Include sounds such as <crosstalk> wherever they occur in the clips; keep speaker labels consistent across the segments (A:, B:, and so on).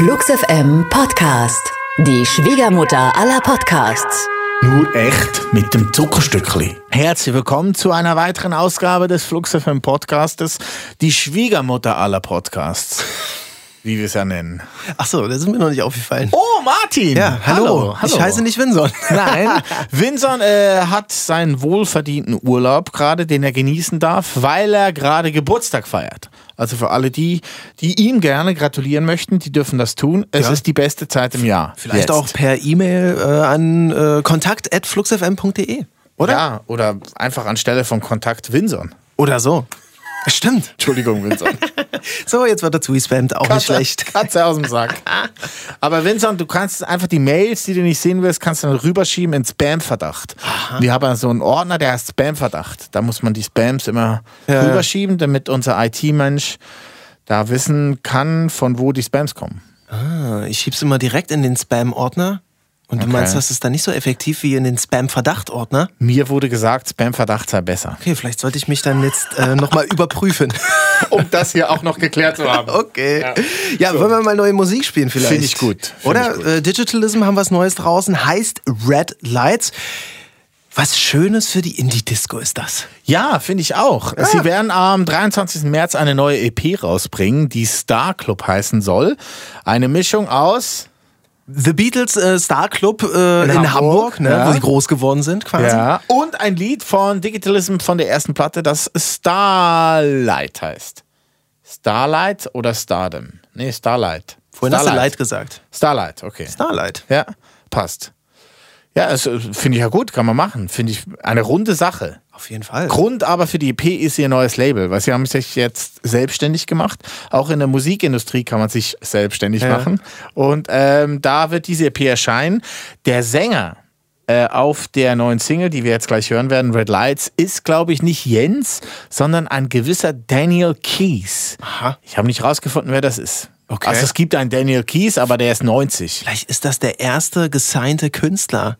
A: Flux FM Podcast. Die Schwiegermutter aller Podcasts.
B: Nur echt mit dem Zuckerstückli. Herzlich willkommen zu einer weiteren Ausgabe des Flux FM Podcastes, die Schwiegermutter aller Podcasts. Wie wir es ja nennen.
C: Ach so, das ist mir noch nicht aufgefallen.
B: Oh, Martin!
C: Ja, hallo. Ich heiße nicht Winson. <laughs>
B: Nein, <laughs> Winson äh, hat seinen wohlverdienten Urlaub gerade, den er genießen darf, weil er gerade Geburtstag feiert. Also für alle die, die ihm gerne gratulieren möchten, die dürfen das tun. Es
C: Ja.
B: ist die beste Zeit im Jahr.
C: Vielleicht
B: Jetzt.
C: auch per E-Mail äh, an äh, kontakt.fluxfm.de. Oder?
B: Ja, oder einfach anstelle von Kontakt Winson.
C: Oder so. Stimmt.
B: Entschuldigung, Winson. <laughs>
C: So, jetzt wird er zugespammt. Auch nicht schlecht.
B: Katze aus dem Sack. <laughs> Aber Vincent, du kannst einfach die Mails, die du nicht sehen willst, kannst du dann rüberschieben in Spam-Verdacht. Wir haben so einen Ordner, der heißt Spam-Verdacht. Da muss man die Spams immer
C: Ja.
B: rüberschieben, damit unser IT-Mensch da wissen kann, von wo die Spams kommen.
C: Ah, ich schieb's immer direkt in den Spam-Ordner. Und du
B: Okay.
C: meinst, das ist dann nicht so effektiv wie in den Spam-Verdacht-Ordner?
B: Mir wurde gesagt, Spam-Verdacht sei besser.
C: Okay, vielleicht sollte ich mich dann jetzt äh, nochmal überprüfen. <laughs>
B: Um das hier auch noch geklärt zu haben.
C: Okay. Ja, wollen wir mal neue Musik spielen vielleicht?
B: Finde ich gut. Finde
C: Oder
B: ich gut.
C: Äh, Digitalism haben was Neues draußen, heißt Red Lights. Was Schönes für die Indie-Disco ist das.
B: Ja, finde ich auch. Sie werden am 23. März eine neue EP rausbringen, die Star Club heißen soll. Eine Mischung aus
C: The Beatles äh, Star Club äh, in,
B: Hamburg,
C: Hamburg, ne,
B: ja.
C: wo sie groß geworden sind quasi.
B: Ja. Und ein Lied von Digitalism von der ersten Platte, das Starlight heißt. Starlight oder Stardom? Nee, Starlight.
C: Vorhin hast du
B: Starlight.
C: Light gesagt.
B: Starlight, okay.
C: Starlight.
B: Ja, passt. Ja, das äh, finde ich ja gut, kann man machen. Finde ich eine runde Sache.
C: Auf jeden Fall.
B: Grund aber für die EP ist ihr neues Label, weil sie haben sich jetzt selbstständig gemacht. Auch in der Musikindustrie kann man sich selbstständig
C: Ja.
B: machen. Und ähm, da wird diese EP erscheinen. Der Sänger äh, auf der neuen Single, die wir jetzt gleich hören werden, Red Lights, ist, glaube ich, nicht Jens, sondern ein gewisser Daniel Keys.
C: Aha.
B: Ich habe nicht rausgefunden, wer das ist.
C: Okay.
B: Also es gibt einen Daniel Keys, aber der ist 90.
C: Vielleicht ist das der erste gesignte Künstler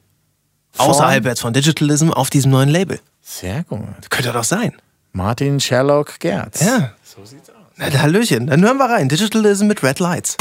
B: Von-
C: außerhalb jetzt von Digitalism auf diesem neuen Label.
B: Sehr gut.
C: Könnte doch sein.
B: Martin Sherlock Gerz.
C: Ja.
B: So sieht's aus.
C: Na, Hallöchen. Dann hören wir rein. Digitalism mit Red Lights.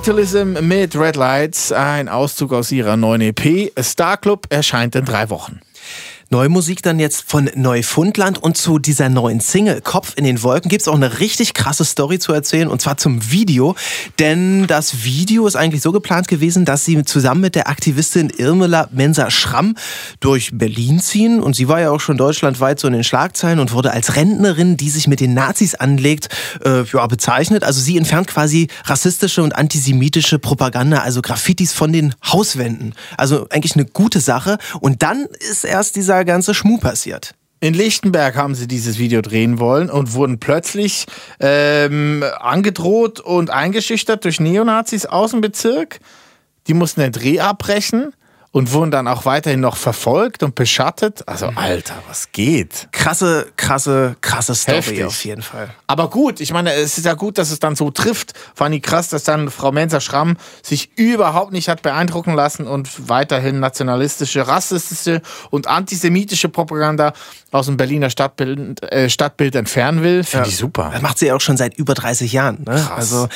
B: Digitalism mit Red Lights, ein Auszug aus ihrer neuen EP. Star Club erscheint in drei Wochen.
C: Neue Musik dann jetzt von Neufundland und zu dieser neuen Single Kopf in den Wolken gibt's auch eine richtig krasse Story zu erzählen und zwar zum Video, denn das Video ist eigentlich so geplant gewesen, dass sie zusammen mit der Aktivistin Irmela Mensa-Schramm durch Berlin ziehen und sie war ja auch schon deutschlandweit so in den Schlagzeilen und wurde als Rentnerin, die sich mit den Nazis anlegt, äh, ja, bezeichnet. Also sie entfernt quasi rassistische und antisemitische Propaganda, also Graffitis von den Hauswänden. Also eigentlich eine gute Sache und dann ist erst dieser ganze Schmuh passiert.
B: In Lichtenberg haben sie dieses Video drehen wollen und wurden plötzlich ähm, angedroht und eingeschüchtert durch Neonazis aus dem Bezirk. Die mussten den Dreh abbrechen und wurden dann auch weiterhin noch verfolgt und beschattet. Also, Alter, was geht?
C: Krasse, krasse, krasse Story
B: Heftig.
C: auf jeden Fall.
B: Aber gut, ich meine, es ist ja gut, dass es dann so trifft. Fand ich krass, dass dann Frau Mensa-Schramm sich überhaupt nicht hat beeindrucken lassen und weiterhin nationalistische, rassistische und antisemitische Propaganda aus dem Berliner Stadtbild, äh, Stadtbild entfernen will. Finde ich super.
C: Das macht sie ja auch schon seit über 30 Jahren. Ne? Also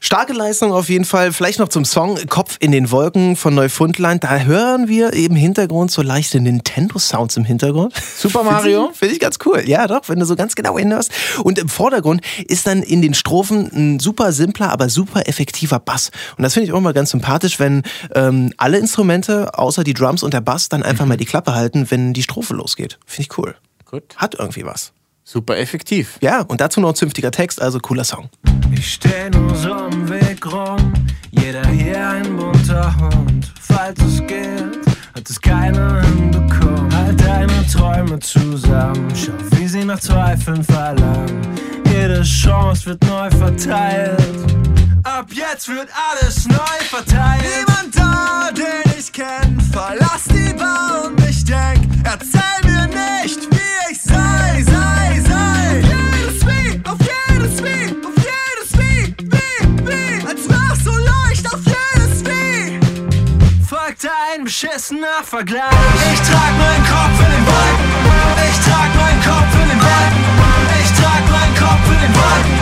C: Starke Leistung auf jeden Fall. Vielleicht noch zum Song Kopf in den Wolken von Neufundland. Da hören wir im Hintergrund so leichte Nintendo-Sounds im Hintergrund.
B: Super <laughs> Mario?
C: Finde ich ganz cool. Ja, doch, wenn du so ganz genau hinhörst. Und im Vordergrund ist dann in den Strophen ein super simpler, aber super effektiver Bass. Und das finde ich auch mal ganz sympathisch, wenn ähm, alle Instrumente, außer die Drums und der Bass, dann einfach mal die Klappe halten, wenn die Strophe losgeht. Finde ich cool.
B: Gut.
C: Hat irgendwie was.
B: Super effektiv.
C: Ja, und dazu noch ein zünftiger Text, also cooler Song.
D: Ich steh nur so am Weg rum, jeder hier ein bunter Hund. Falls es geht, hat es keiner hinbekommen. Halt deine Träume zusammen, schau wie sie nach Zweifeln verlangen. Jede Chance wird neu verteilt. Ab jetzt wird alles neu verteilt. Niemand da, den ich kenn, verlass die Bar und ich denk, erzähl Folgt ein beschissener Vergleich. Ich trag meinen Kopf in den Wolken. Ich trag meinen Kopf in den Wolken. Ich trag meinen Kopf in den Wolken.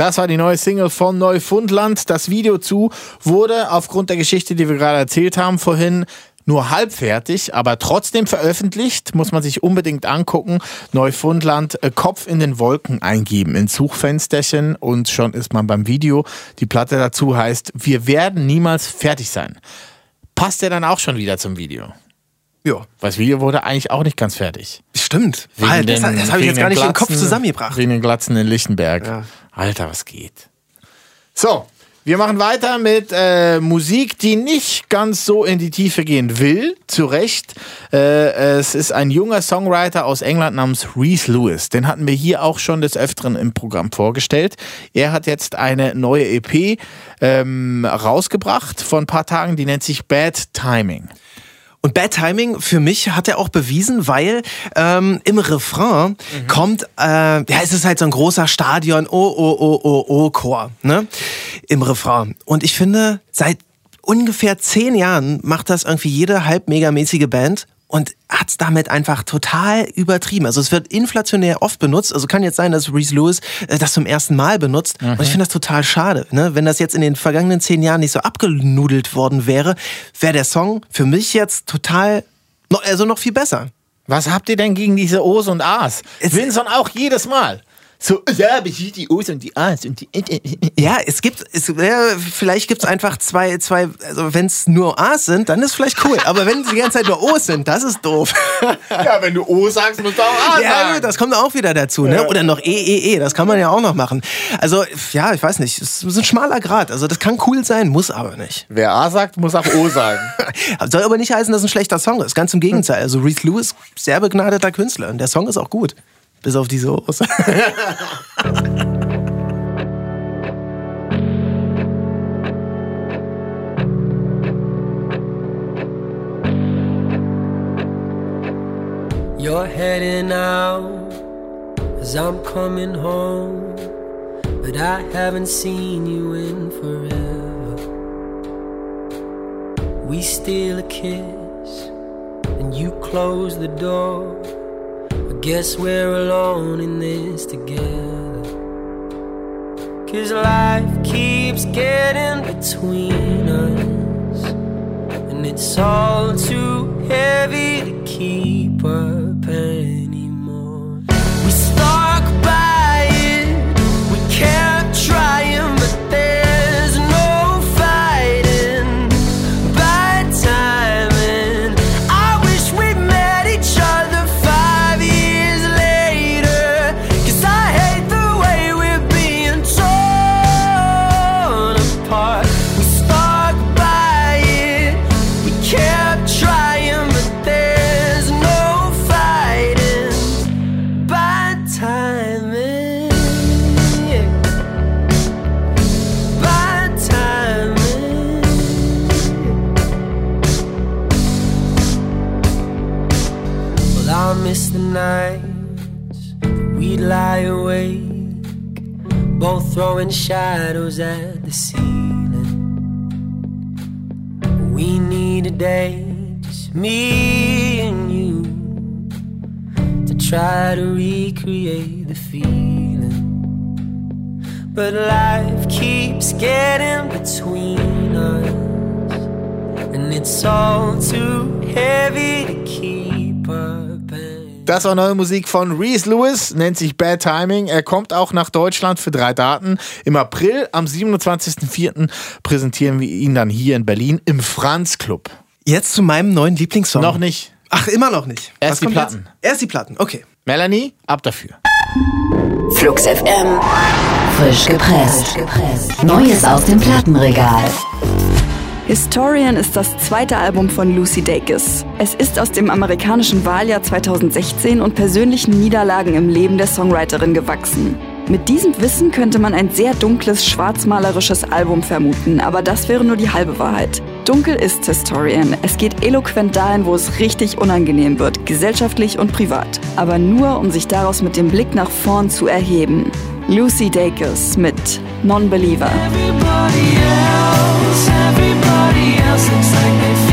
B: Das war die neue Single von Neufundland. Das Video zu wurde aufgrund der Geschichte, die wir gerade erzählt haben, vorhin nur halb fertig, aber trotzdem veröffentlicht. Muss man sich unbedingt angucken. Neufundland, äh, Kopf in den Wolken eingeben ins Suchfensterchen und schon ist man beim Video. Die Platte dazu heißt Wir werden niemals fertig sein. Passt ja dann auch schon wieder zum Video.
C: Ja.
B: Weil das Video wurde eigentlich auch nicht ganz fertig.
C: Stimmt.
B: Wegen
C: Halt, das
B: den-
C: das habe ich jetzt gar
B: den
C: nicht in den Kopf
B: Glatzen-
C: zusammengebracht.
B: Wegen den Glatzen in Lichtenberg.
C: Ja.
B: Alter, was geht? So, wir machen weiter mit äh, Musik, die nicht ganz so in die Tiefe gehen will. Zu Recht. Äh, es ist ein junger Songwriter aus England namens Reese Lewis. Den hatten wir hier auch schon des Öfteren im Programm vorgestellt. Er hat jetzt eine neue EP ähm, rausgebracht vor ein paar Tagen, die nennt sich Bad Timing.
C: Und Bad Timing für mich hat er auch bewiesen, weil ähm, im Refrain kommt, äh, ja, es ist halt so ein großer Stadion, oh, oh, oh, oh, oh, Chor, ne? Im Refrain. Und ich finde, seit ungefähr zehn Jahren macht das irgendwie jede halb megamäßige Band und hat's damit einfach total übertrieben. Also es wird inflationär oft benutzt. Also kann jetzt sein, dass Reese Lewis äh, das zum ersten Mal benutzt. Und ich finde das total schade. Ne? Wenn das jetzt in den vergangenen zehn Jahren nicht so abgenudelt worden wäre, wäre der Song für mich jetzt total, noch, also noch viel besser.
B: Was habt ihr denn gegen diese O's und A's?
C: Es-
B: Vinson auch jedes Mal. So, ja, aber hier die O's und die A's und die.
C: Ja, es gibt, es, ja, vielleicht gibt's einfach zwei, zwei, also wenn es nur A's sind, dann ist vielleicht cool. Aber wenn es die ganze Zeit nur O's sind, das ist doof. <laughs>
B: Ja, wenn du O sagst, musst du auch A
C: Ja,
B: sagen.
C: das kommt auch wieder dazu, ne? Oder noch EEE, das kann man ja auch noch machen. Also, ja, ich weiß nicht, es ist ein schmaler Grad. Also, das kann cool sein, muss aber nicht.
B: Wer A sagt, muss auch O sagen. <laughs>
C: Soll aber nicht heißen, dass es ein schlechter Song ist. Ganz im Gegenteil. Also, Reese Lewis, sehr begnadeter Künstler. Und der Song ist auch gut. Bis auf diese O's. <laughs>
E: You're heading out as I'm coming home, but I haven't seen you in forever. We steal a kiss and you close the door. Guess we're alone in this together. Cause life keeps getting between us. And it's all too heavy to keep up throwing shadows at the ceiling. We need a day, just me and you, to try to recreate the feeling. But life keeps getting between us, and it's all too heavy to keep up.
B: Das war neue Musik von Reese Lewis, nennt sich Bad Timing. Er kommt auch nach Deutschland für drei Daten. Im April, am 27.04. präsentieren wir ihn dann hier in Berlin im Franz Club.
C: Jetzt zu meinem neuen Lieblingssong.
B: Noch nicht.
C: Ach, immer noch nicht.
B: Erst
C: Was
B: die Platten.
C: Jetzt? Erst die Platten, okay.
B: Melanie, ab dafür.
A: Flux FM. Frisch gepresst. Neues aus dem Plattenregal.
F: Historian ist das zweite Album von Lucy Dacus. Es ist aus dem amerikanischen Wahljahr 2016 und persönlichen Niederlagen im Leben der Songwriterin gewachsen. Mit diesem Wissen könnte man ein sehr dunkles, schwarzmalerisches Album vermuten, aber das wäre nur die halbe Wahrheit. Dunkel ist Historian. Es geht eloquent dahin, wo es richtig unangenehm wird, gesellschaftlich und privat. Aber nur, um sich daraus mit dem Blick nach vorn zu erheben. Lucy Dacus mit Non-Believer.
D: Everybody else, everybody else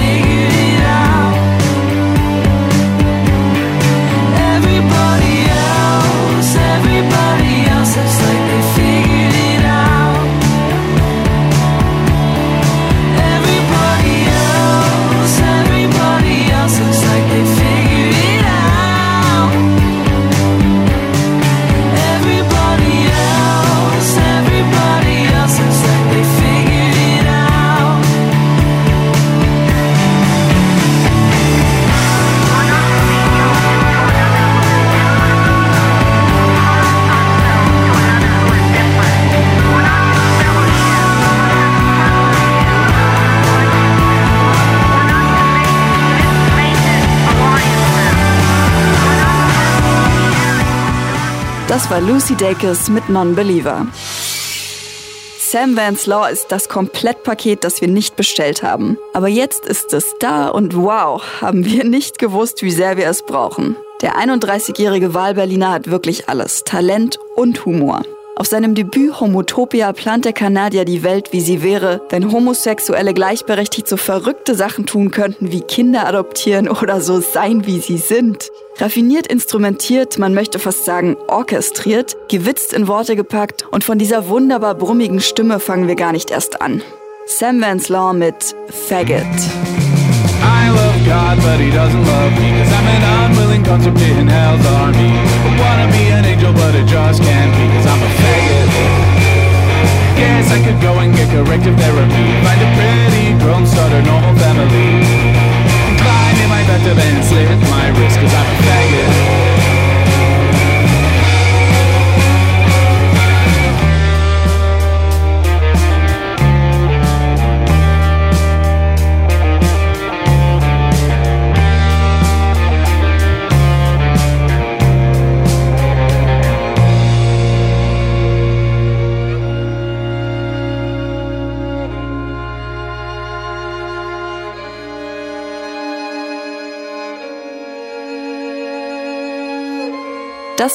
F: Das war Lucy Dacus mit Non-Believer. Sam Vance Law ist das Komplettpaket, das wir nicht bestellt haben. Aber jetzt ist es da und wow, haben wir nicht gewusst, wie sehr wir es brauchen. Der 31-jährige Wahlberliner hat wirklich alles, Talent und Humor. Auf seinem Debüt Homotopia plant der Kanadier die Welt, wie sie wäre, wenn Homosexuelle gleichberechtigt so verrückte Sachen tun könnten wie Kinder adoptieren oder so sein, wie sie sind. Raffiniert instrumentiert, man möchte fast sagen orchestriert, gewitzt in Worte gepackt und von dieser wunderbar brummigen Stimme fangen wir gar nicht erst an. Sam Vance Law mit Faggot.
G: I love God, but he doesn't love me Cause I'm an unwilling conscript in hell's army I wanna be an angel, but it just can't be Cause I'm a faggot Guess I could go and get corrective therapy Find a pretty grown, start a normal family My and slit my wrist Cause I'm a faggot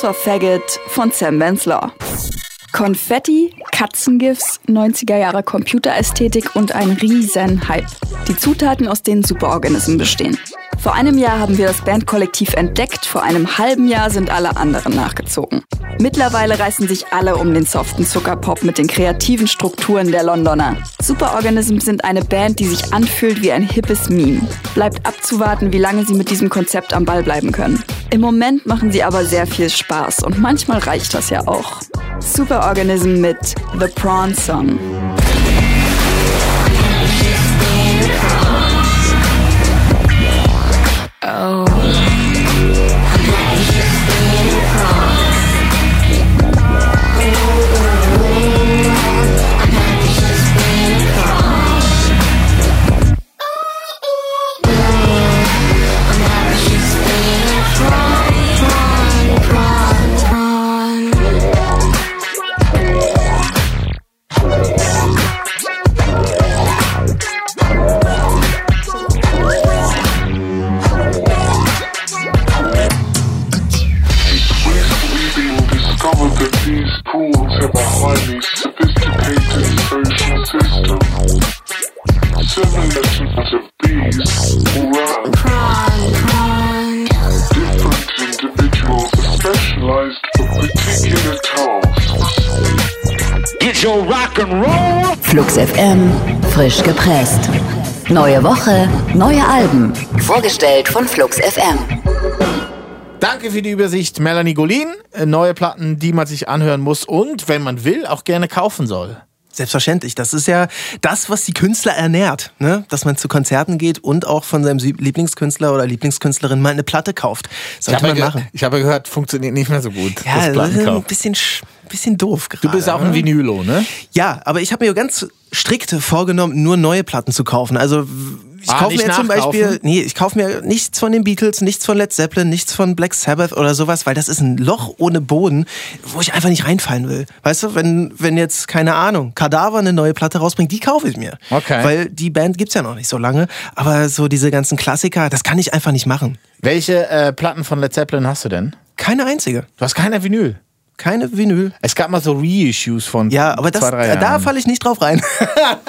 F: War Faggot von Sam Vance Law. Konfetti, Katzengifs, 90er Jahre Computerästhetik und ein riesen Hype. Die Zutaten, aus denen Superorganismen bestehen. Vor einem Jahr haben wir das Bandkollektiv entdeckt, vor einem halben Jahr sind alle anderen nachgezogen. Mittlerweile reißen sich alle um den soften Zuckerpop mit den kreativen Strukturen der Londoner. Superorganisms sind eine Band, die sich anfühlt wie ein hippes Meme. Bleibt abzuwarten, wie lange sie mit diesem Konzept am Ball bleiben können. Im Moment machen sie aber sehr viel Spaß und manchmal reicht das ja auch. Superorganism mit The Prawn Song.
G: Oh. Roll.
A: Flux FM, frisch gepresst. Neue Woche, neue Alben. Vorgestellt von Flux FM.
B: Danke für die Übersicht, Melanie Golin. Äh, Neue Platten, die man sich anhören muss und, wenn man will, auch gerne kaufen soll.
C: Selbstverständlich. Das ist ja das, was die Künstler ernährt. Ne? Dass man zu Konzerten geht und auch von seinem Lieblingskünstler oder Lieblingskünstlerin mal eine Platte kauft.
B: Ich
C: Sollte
B: habe,
C: man machen.
B: ich habe gehört, funktioniert nicht mehr so gut.
C: Ja,
B: das
C: das ist ein bisschen, sch- bisschen doof gerade.
B: Du bist auch ein Vinylo, ne?
C: Ja, aber ich habe mir ganz strikt vorgenommen, nur neue Platten zu kaufen. Also ich
B: Ah,
C: kaufe mir zum? Beispiel, nee, ich kaufe mir nichts von den Beatles, nichts von Led Zeppelin, nichts von Black Sabbath oder sowas, weil das ist ein Loch ohne Boden, wo ich einfach nicht reinfallen will. Weißt du, wenn, wenn jetzt, keine Ahnung, Kadaver eine neue Platte rausbringt, die kaufe ich mir.
B: Okay.
C: Weil die Band gibt's ja noch nicht so lange. Aber so diese ganzen Klassiker, das kann ich einfach nicht machen.
B: Welche äh, Platten von Led Zeppelin hast du denn?
C: Keine einzige.
B: Du hast keine Vinyl.
C: Keine Vinyl.
B: Es gab mal so Reissues von
C: Ja, aber das,
B: zwei,
C: da falle ich nicht drauf rein.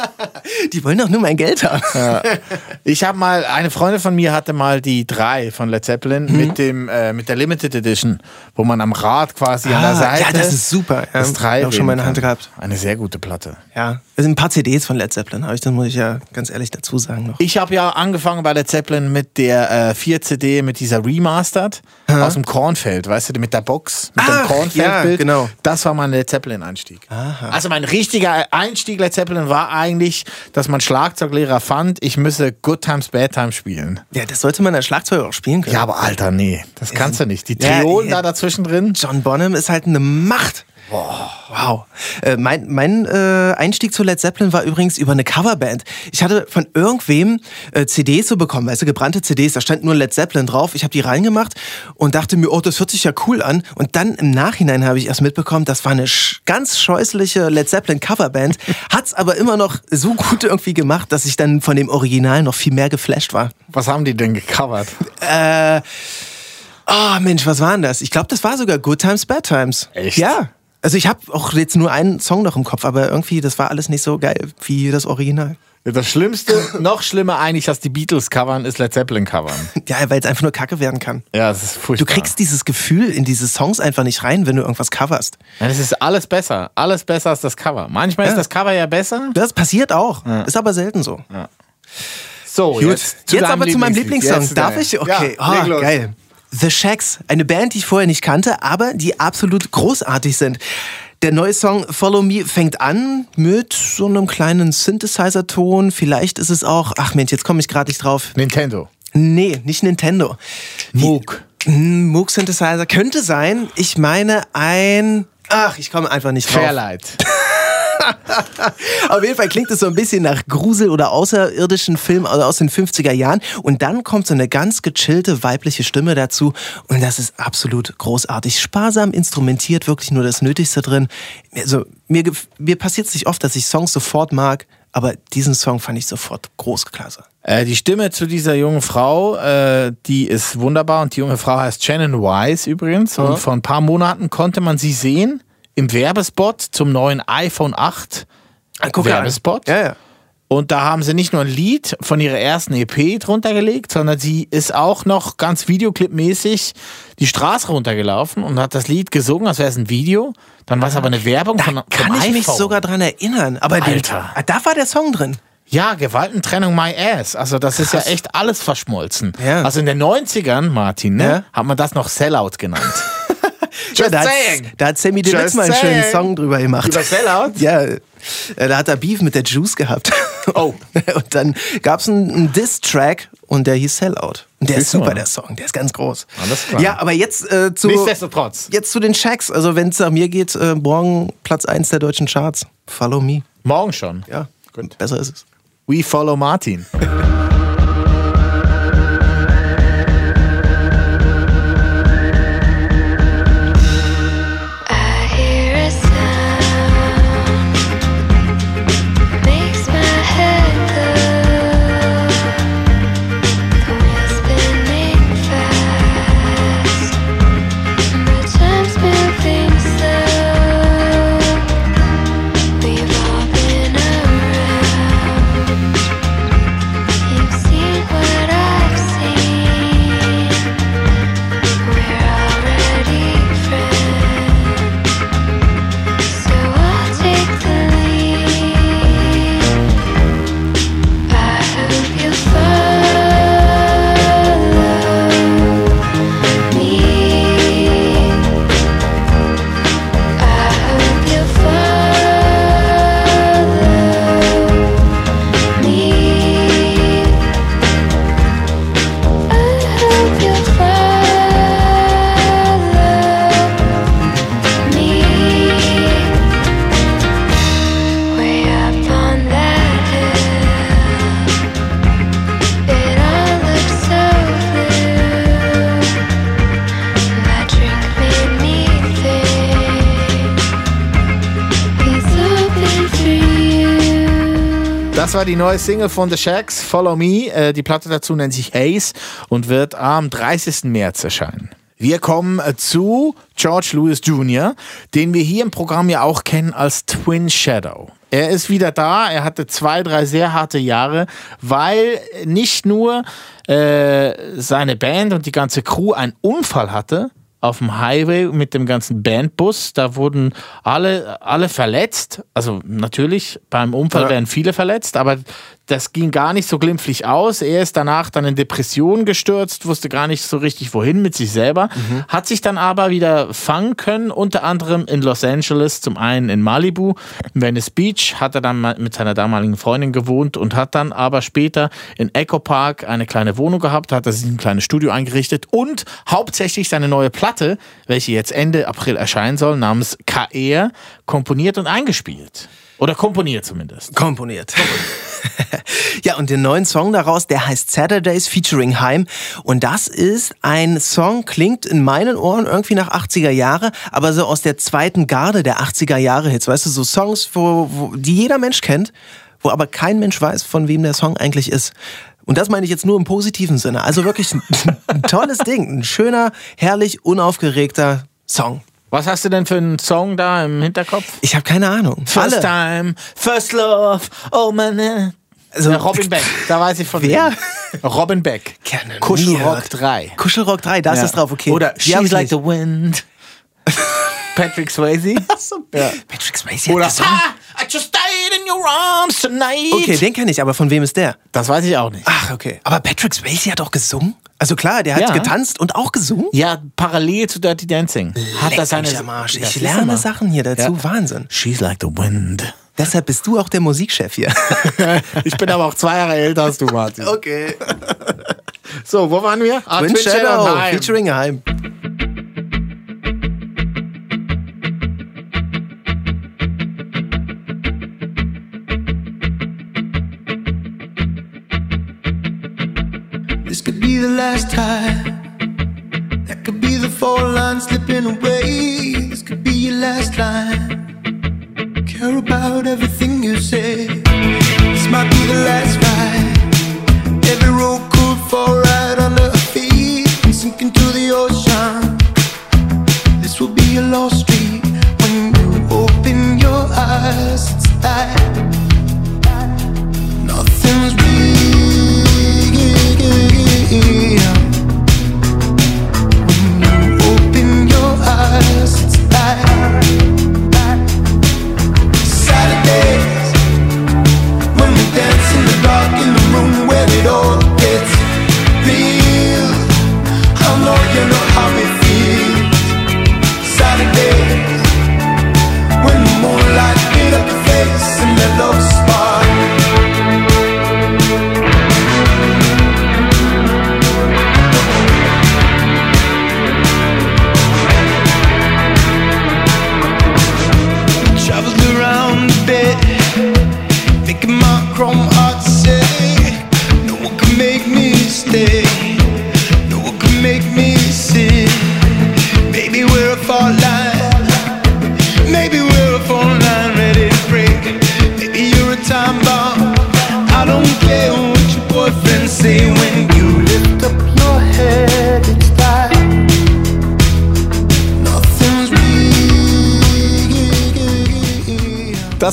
C: <laughs> die wollen doch nur mein Geld haben.
B: Ich habe mal, eine Freundin von mir hatte mal die drei von Led Zeppelin
C: Mhm.
B: mit dem äh, mit der Limited Edition, wo man am Rad quasi an der
C: Ah,
B: Seite.
C: ja, das ist super. Ja,
B: das
C: ich
B: drei
C: auch schon mal in der Hand gehabt.
B: Eine sehr gute Platte.
C: Ja, es sind ein paar CDs von Led Zeppelin, habe ich, das muss ich ja ganz ehrlich dazu sagen noch.
B: Ich habe ja angefangen bei Led Zeppelin mit der äh, 4 CD mit dieser Remastered aus dem Kornfeld, weißt du, mit der Box, mit
C: Ach,
B: dem Kornfeldbild.
C: ja, genau.
B: Das war mein Led Zeppelin Einstieg. Also mein richtiger Einstieg Led Zeppelin war eigentlich, dass mein Schlagzeuglehrer fand, ich müsse Good Times Bad Times spielen.
C: Ja, das sollte man als Schlagzeuger auch spielen können.
B: Ja, aber Alter, nee, das kannst du nicht. Die
C: Ja,
B: Triolen
C: ja.
B: da dazwischen drin.
C: John Bonham ist halt eine Macht. Wow. Äh, mein mein äh, Einstieg zu Led Zeppelin war übrigens über eine Coverband. Ich hatte von irgendwem äh, CDs so bekommen, weißt du, gebrannte CDs, da stand nur Led Zeppelin drauf. Ich habe die reingemacht und dachte mir, oh, das hört sich ja cool an. Und dann im Nachhinein habe ich erst mitbekommen, das war eine sch ganz scheußliche Led Zeppelin Coverband, <laughs> hat's aber immer noch so gut irgendwie gemacht, dass ich dann von dem Original noch viel mehr geflasht war.
B: Was haben die denn gecovert?
C: Äh, oh Mensch, was war denn das? Ich glaube, das war sogar Good Times, Bad Times.
B: Echt?
C: Ja. Also ich habe auch jetzt nur einen Song noch im Kopf, aber irgendwie, das war alles nicht so geil wie das Original.
B: Das Schlimmste, <laughs> noch schlimmer eigentlich, als die Beatles covern, ist Led Zeppelin covern.
C: Ja, weil es einfach nur Kacke werden kann.
B: Ja, das ist
C: Du
B: furchtbar.
C: kriegst dieses Gefühl in diese Songs einfach nicht rein, wenn du irgendwas coverst.
B: Ja, das ist alles besser. Alles besser als das Cover. Manchmal ist
C: Ja.
B: das Cover ja besser.
C: Das passiert auch. Ist aber selten so.
B: So,
C: Gut, jetzt,
B: zu
C: aber zu meinem. Lieblingssong. Darf
B: deinem-
C: ich? Okay,
B: Ja,
C: oh, geil. The Shacks, eine Band, die ich vorher nicht kannte, aber die absolut großartig sind. Der neue Song Follow Me fängt an mit so einem kleinen Synthesizer-Ton. Vielleicht ist es auch, ach Mensch, jetzt komme ich gerade nicht drauf.
B: Nintendo.
C: Nee, nicht Nintendo.
B: Moog.
C: Hm, Moog Synthesizer könnte sein. Ich meine ein, ach, ich komme einfach nicht drauf.
B: Fairlight. <laughs>
C: Auf jeden Fall klingt es so ein bisschen nach Grusel- oder außerirdischen Film aus den 50er Jahren. Und dann kommt so eine ganz gechillte weibliche Stimme dazu. Und das ist absolut großartig. Sparsam instrumentiert, wirklich nur das Nötigste drin. Also, mir, mir passiert es nicht oft, dass ich Songs sofort mag. Aber diesen Song fand ich sofort großklasse.
B: Äh, die Stimme zu dieser jungen Frau, äh, die ist wunderbar und die junge Frau heißt Shannon Wise übrigens. Und vor ein paar Monaten konnte man sie sehen im Werbespot zum neuen iPhone 8
C: Guck an.
B: Werbespot.
C: Ja, ja.
B: Und da haben sie nicht nur ein Lied von ihrer ersten EP drunter gelegt, sondern sie ist auch noch ganz videoclipmäßig die Straße runtergelaufen und hat das Lied gesungen, als wäre es ein Video. Dann war es aber eine Werbung von
C: Kann ich mich
B: iPhone.
C: sogar dran erinnern. Aber den,
B: Alter.
C: Ah, da war der Song drin.
B: Ja, Gewaltentrennung My Ass. Also das ist ja echt alles verschmolzen.
C: Ja.
B: Also in den 90ern, Martin, ne,
C: Ja.
B: hat man das noch Sellout genannt. <laughs>
C: Ja, da, hat,
B: saying.
C: da hat Sammy Deluxe
B: Just
C: mal einen schönen. Song drüber gemacht.
B: Über Sellout? <laughs>
C: Ja, äh, da hat er Beef mit der Juice gehabt.
B: Oh. <laughs>
C: Und dann gab es einen, einen Diss-Track und der hieß Sellout. Und der ist
B: Siehst du
C: super,
B: mal.
C: der Song. Der ist ganz groß.
B: Alles klar.
C: Ja, aber jetzt äh, zu,
B: Nichtsdestotrotz.
C: jetzt zu den Checks. Also wenn es nach mir geht, äh, morgen Platz 1 der deutschen Charts. Follow me.
B: Morgen schon.
C: Ja, gut. Besser ist es.
B: We follow Martin. <laughs> Das war die neue Single von The Shacks, Follow Me. Äh, Die Platte dazu nennt sich Haze und wird am 30. März erscheinen. Wir kommen äh, zu George Lewis Jr., den wir hier im Programm ja auch kennen als Twin Shadow. Er ist wieder da. Er hatte zwei, drei sehr harte Jahre, weil nicht nur äh, seine Band und die ganze Crew einen Unfall hatte auf dem Highway mit dem ganzen Bandbus. Da wurden alle, alle verletzt. Also natürlich, beim Unfall
C: Ja.
B: werden viele verletzt, aber das ging gar nicht so glimpflich aus. Er ist danach dann in Depression gestürzt, wusste gar nicht so richtig wohin mit sich selber, hat sich dann aber wieder fangen können, unter anderem in Los Angeles, zum einen in Malibu, in Venice Beach, hat er dann mit seiner damaligen Freundin gewohnt und hat dann aber später in Echo Park eine kleine Wohnung gehabt, hat er sich ein kleines Studio eingerichtet und hauptsächlich seine neue Platte, welche jetzt Ende April erscheinen soll, namens KR, komponiert und eingespielt. Oder komponiert zumindest.
C: Komponiert. ja, und den neuen Song daraus, der heißt Saturdays featuring Heim. Und das ist ein Song, klingt in meinen Ohren irgendwie nach 80er Jahre, aber so aus der zweiten Garde der 80er Jahre Hits. Weißt du, so Songs, wo, wo, die jeder Mensch kennt, wo aber kein Mensch weiß, von wem der Song eigentlich ist. Und das meine ich jetzt nur im positiven Sinne. Also wirklich ein, ein tolles Ding. Ein schöner, herrlich, unaufgeregter Song.
B: Was hast du denn für einen Song da im Hinterkopf?
C: Ich habe keine Ahnung.
B: First
C: Alle.
B: Time, First Love, Oh man. äh.
C: Also-
B: Ja, Robin Beck, da weiß ich von
C: Wer?
B: wem. Robin Beck.
C: Gerne
B: Kuschelrock
C: gehört.
B: 3.
C: Kuschelrock 3, da ist
B: Ja.
C: es drauf, okay.
B: Oder She's Like
C: nicht.
B: the Wind. <laughs> Patrick Swayze. ja.
C: Patrick Swayze hat
B: Oder
C: gesungen.
B: ah, I just died in your arms tonight.
C: Okay, den kenne ich, aber von wem ist der?
B: Das weiß ich auch nicht.
C: Ach, okay. Aber Patrick Swayze hat auch gesungen? Also klar, der hat
B: Ja.
C: getanzt und auch gesungen?
B: Ja, parallel zu Dirty Dancing. Hat
C: Leck
B: er seine
C: mich am Arsch. Ich lerne. Sachen hier dazu.
B: Ja.
C: Wahnsinn.
B: She's like the wind.
C: Deshalb bist du auch der Musikchef hier. <laughs>
B: Ich bin aber auch zwei Jahre älter als du, Martin.
C: Okay.
B: So, wo waren wir? Ah,
C: Twin Shadow,
B: und Heim.
C: featuring Heim.
H: The last time. That could be the fall line slipping away. This could be your last line. Care about everything you say. This might be the last ride. Every road could fall right under our feet and sink into the ocean. This will be a lost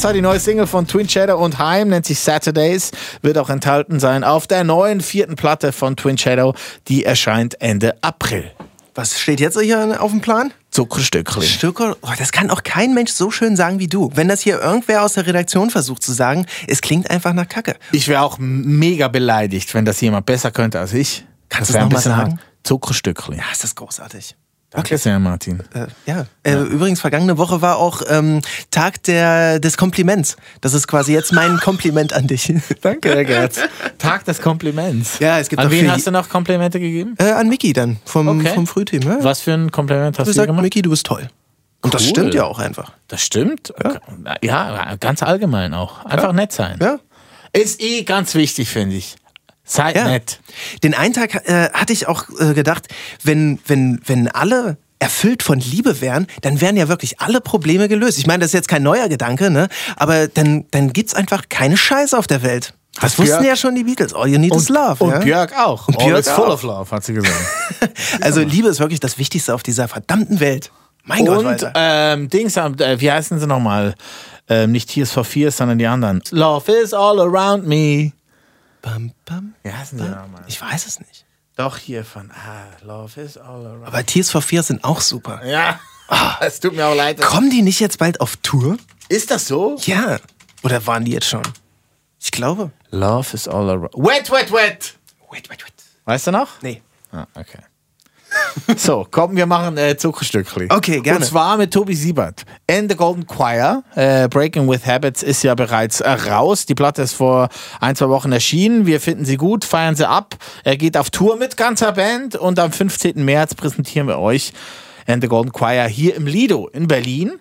B: Das war die neue Single von Twin Shadow und Heim, nennt sich Saturdays, wird auch enthalten sein auf der neuen vierten Platte von Twin Shadow, die erscheint Ende April.
C: Was steht jetzt hier auf dem Plan?
B: Zuckerstückchen.
C: Stücke, oh, das kann auch kein Mensch so schön sagen wie du. Wenn das hier irgendwer aus der Redaktion versucht zu sagen, es klingt einfach nach Kacke.
B: Ich wäre auch mega beleidigt, wenn das jemand besser könnte als ich.
C: Kannst
B: Das
C: du's
B: wär ein
C: noch mal
B: bisschen
C: sagen?
B: Zuckerstückchen.
C: Ja, ist das großartig.
B: Danke sehr, Martin.
C: Äh, ja. Äh, übrigens, vergangene Woche war auch ähm, Tag der, des Kompliments. Das ist quasi jetzt mein <laughs> Kompliment an dich.
B: Danke, Herr Gerz. Tag des Kompliments.
C: Ja, es gibt
B: An wen hast du noch Komplimente gegeben?
C: Äh, an Miki dann, vom,
B: Okay.
C: vom Frühteam. Ja?
B: Was für ein Kompliment hast
C: Du sagst,
B: gemacht?
C: Miki, du bist toll. Und das
B: Cool.
C: stimmt ja auch einfach.
B: Das stimmt. Ja, ganz allgemein auch. Einfach nett sein.
C: Ja.
B: Ist eh ganz wichtig, finde ich. Seid
C: Ja.
B: nett.
C: Den einen Tag äh, hatte ich auch äh, gedacht, wenn, wenn, wenn alle erfüllt von Liebe wären, dann wären ja wirklich alle Probleme gelöst. Ich meine, das ist jetzt kein neuer Gedanke, ne? Aber dann, dann gibt's einfach keine Scheiße auf der Welt. Das wussten
B: Björk-
C: ja schon die Beatles. All you need is love.
B: Und
C: ja?
B: Björk auch.
C: Und Björk
B: Always full of love, hat sie gesagt. <laughs>
C: Also Liebe ist wirklich das Wichtigste auf dieser verdammten Welt. Mein Gott,
B: Und
C: Walter.
B: ähm, Dings, äh, wie heißen sie nochmal? Ähm, nicht Tears for Fears, sondern die anderen. Love is all around me.
C: Bam, bam,
B: Wie heißen sie nochmal?
C: ich weiß es nicht.
B: Doch hier von ah, Love is all around.
C: Aber Tears for Fears sind auch super.
B: ja, es tut mir auch leid.
C: Kommen die nicht jetzt bald auf Tour?
B: Ist das so?
C: Ja. Oder waren die jetzt schon? Ich glaube.
B: Love is all around. Wet, wet, wet.
C: Wait, wait, wait.
B: Weißt du noch?
C: Nee.
B: Ah, okay. <laughs> so, komm, wir machen äh, Zuckerstückli.
C: Okay, gerne.
B: Und zwar mit Tobi Siebert. In the Golden Choir. Äh, Breaking with Habits ist ja bereits äh, raus. Die Platte ist vor ein, zwei Wochen erschienen. Wir finden sie gut, feiern sie ab. Er geht auf Tour mit ganzer Band und am 15. März präsentieren wir euch In the Golden Choir hier im Lido in Berlin.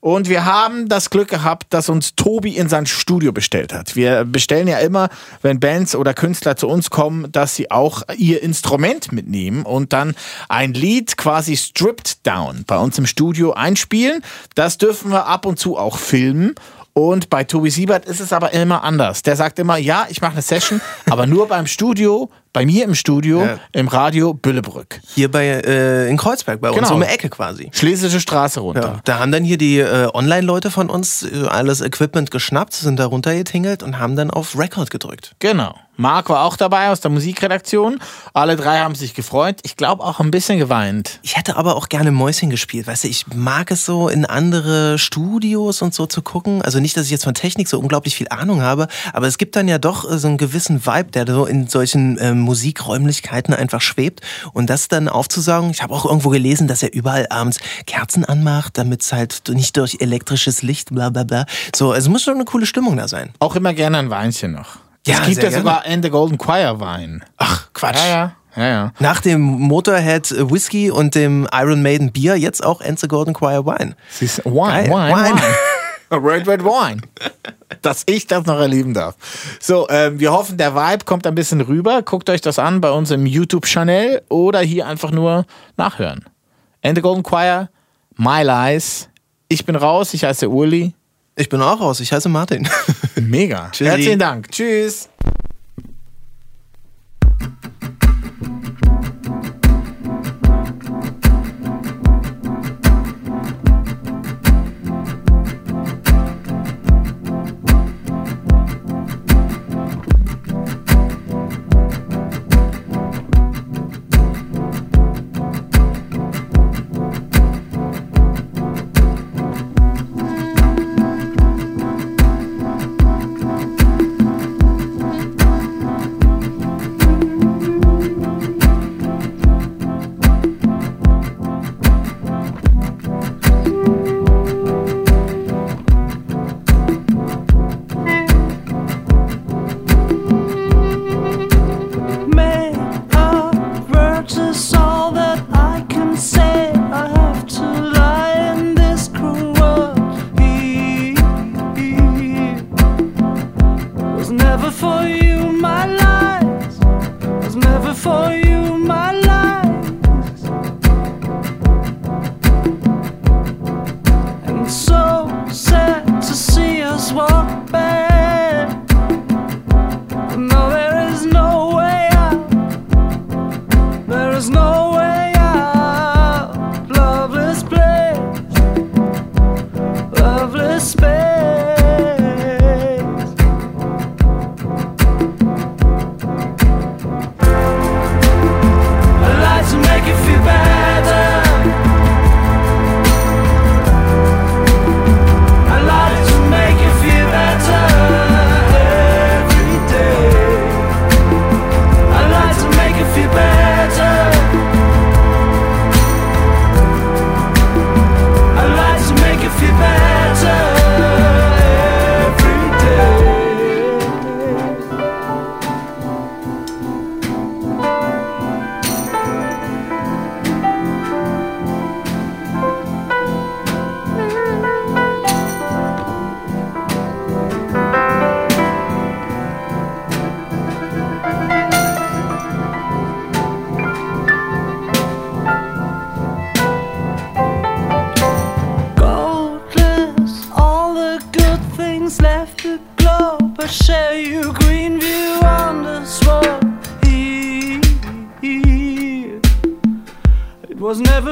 B: Und wir haben das Glück gehabt, dass uns Tobi in sein Studio bestellt hat. Wir bestellen ja immer, wenn Bands oder Künstler zu uns kommen, dass sie auch ihr Instrument mitnehmen und dann ein Lied quasi stripped down bei uns im Studio einspielen. Das dürfen wir ab und zu auch filmen. Und bei Tobi Siebert ist es aber immer anders. Der sagt immer, ja, ich mache eine Session, aber nur beim Studio, bei mir im Studio,
C: Ja.
B: im Radio Büllebrück.
C: Hier bei äh, in Kreuzberg, bei uns
B: Genau.
C: um die Ecke quasi.
B: Schlesische Straße runter.
C: Ja, da haben dann hier die äh, Online-Leute von uns äh, alles Equipment geschnappt, sind da runtergetingelt und haben dann auf Record gedrückt.
B: Genau. Marc war auch dabei aus der Musikredaktion. Alle drei haben sich gefreut. Ich glaube auch ein bisschen geweint.
C: Ich hätte aber auch gerne Mäuschen gespielt. Weißt du, ich mag es so, in andere Studios und so zu gucken. Also nicht, dass ich jetzt von Technik so unglaublich viel Ahnung habe, aber es gibt dann ja doch äh, so einen gewissen Vibe, der so in solchen ähm, Musikräumlichkeiten einfach schwebt. Und das dann aufzusaugen. Ich habe auch irgendwo gelesen, dass er überall abends Kerzen anmacht, damit es halt nicht durch elektrisches Licht, bla bla bla. So, also muss schon eine coole Stimmung da sein.
B: Auch immer gerne ein Weinchen noch.
C: Ja,
B: es gibt ja sogar in the Golden Choir Wein.
C: Ach, Quatsch.
B: Ja, ja. Ja, ja.
C: Nach dem Motorhead Whisky und dem Iron Maiden Bier jetzt auch Enze Golden Choir Wine.
B: Wine. Wine,
C: Wine.
B: Red Red Wine. Dass ich das noch erleben darf. So, ähm, wir hoffen, der Vibe kommt ein bisschen rüber. Guckt euch das an bei uns im YouTube-Channel oder hier einfach nur nachhören. And the Golden Choir, My Lies. Ich bin raus, ich heiße Uli.
C: Ich bin auch raus, ich heiße Martin.
B: Mega. <laughs>
C: Tschüssi.
B: Herzlichen Dank. Tschüss.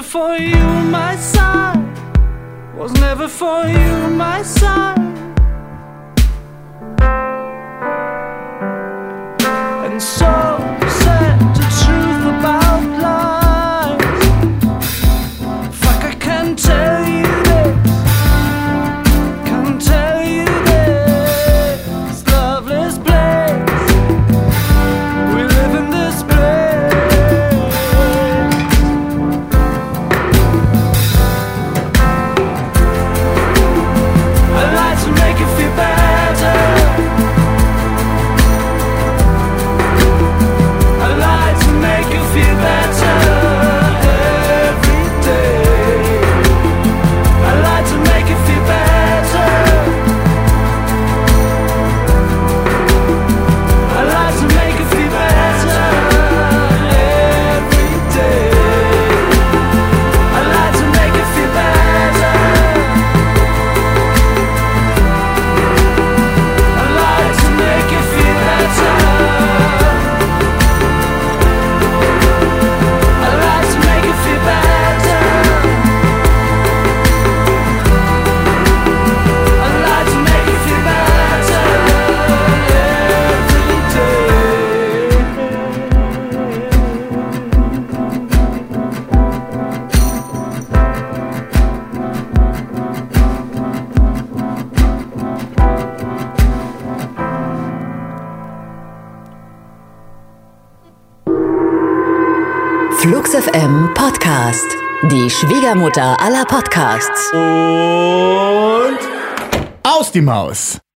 I: for you my
D: side. Was never for you my side.
A: Schwiegermutter aller Podcasts.
B: Und aus die Maus.